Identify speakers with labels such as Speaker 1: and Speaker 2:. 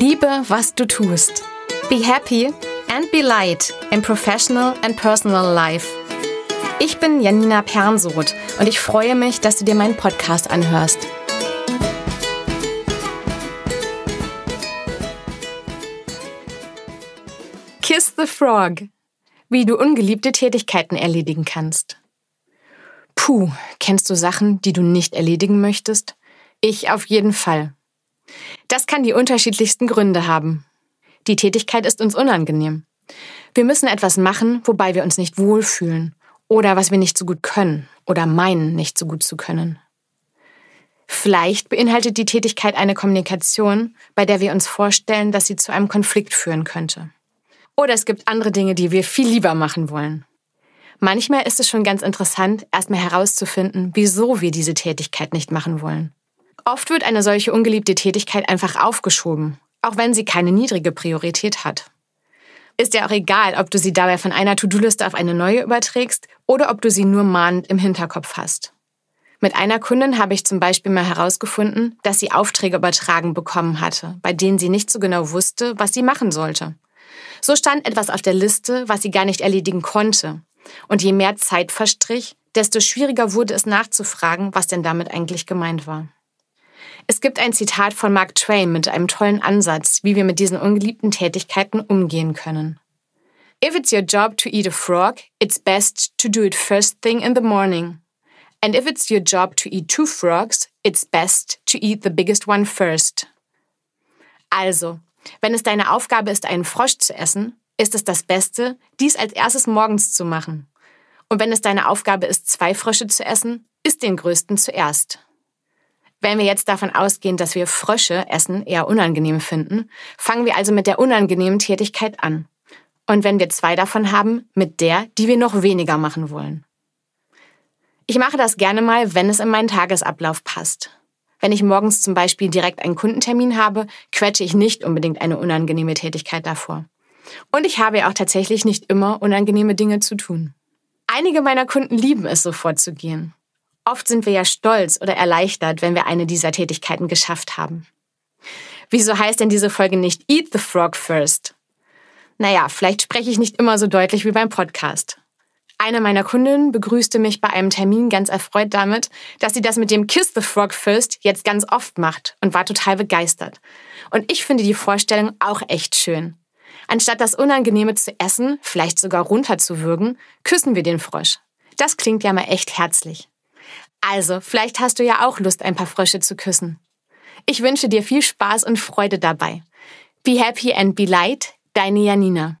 Speaker 1: was du tust. Be happy and be light in professional and personal life. Ich bin Janina Pernsoth und ich freue mich, dass du dir meinen Podcast anhörst. Kiss the Frog. Wie du ungeliebte Tätigkeiten erledigen kannst. Puh, kennst du Sachen, die du nicht erledigen möchtest? Ich auf jeden Fall. Das kann die unterschiedlichsten Gründe haben. Die Tätigkeit ist uns unangenehm. Wir müssen etwas machen, wobei wir uns nicht wohlfühlen oder was wir nicht so gut können oder meinen nicht so gut zu können. Vielleicht beinhaltet die Tätigkeit eine Kommunikation, bei der wir uns vorstellen, dass sie zu einem Konflikt führen könnte. Oder es gibt andere Dinge, die wir viel lieber machen wollen. Manchmal ist es schon ganz interessant, erstmal herauszufinden, wieso wir diese Tätigkeit nicht machen wollen. Oft wird eine solche ungeliebte Tätigkeit einfach aufgeschoben, auch wenn sie keine niedrige Priorität hat. Ist ja auch egal, ob du sie dabei von einer To-Do-Liste auf eine neue überträgst oder ob du sie nur mahnend im Hinterkopf hast. Mit einer Kundin habe ich zum Beispiel mal herausgefunden, dass sie Aufträge übertragen bekommen hatte, bei denen sie nicht so genau wusste, was sie machen sollte. So stand etwas auf der Liste, was sie gar nicht erledigen konnte. Und je mehr Zeit verstrich, desto schwieriger wurde es nachzufragen, was denn damit eigentlich gemeint war. Es gibt ein Zitat von Mark Twain mit einem tollen Ansatz, wie wir mit diesen ungeliebten Tätigkeiten umgehen können. If it's your job to eat a frog, it's best to do it first thing in the morning. And if it's your job to eat two frogs, it's best to eat the biggest one first. Also, wenn es deine Aufgabe ist, einen Frosch zu essen, ist es das Beste, dies als erstes morgens zu machen. Und wenn es deine Aufgabe ist, zwei Frösche zu essen, isst den größten zuerst. Wenn wir jetzt davon ausgehen, dass wir Frösche essen eher unangenehm finden, fangen wir also mit der unangenehmen Tätigkeit an. Und wenn wir zwei davon haben, mit der, die wir noch weniger machen wollen. Ich mache das gerne mal, wenn es in meinen Tagesablauf passt. Wenn ich morgens zum Beispiel direkt einen Kundentermin habe, quetsche ich nicht unbedingt eine unangenehme Tätigkeit davor. Und ich habe ja auch tatsächlich nicht immer unangenehme Dinge zu tun. Einige meiner Kunden lieben es, so vorzugehen. Oft sind wir ja stolz oder erleichtert, wenn wir eine dieser Tätigkeiten geschafft haben. Wieso heißt denn diese Folge nicht Eat the Frog First? Naja, vielleicht spreche ich nicht immer so deutlich wie beim Podcast. Eine meiner Kundinnen begrüßte mich bei einem Termin ganz erfreut damit, dass sie das mit dem Kiss the Frog First jetzt ganz oft macht und war total begeistert. Und ich finde die Vorstellung auch echt schön. Anstatt das Unangenehme zu essen, vielleicht sogar runterzuwürgen, küssen wir den Frosch. Das klingt ja mal echt herzlich. Also, vielleicht hast du ja auch Lust, ein paar Frösche zu küssen. Ich wünsche dir viel Spaß und Freude dabei. Be happy and be light, deine Janina.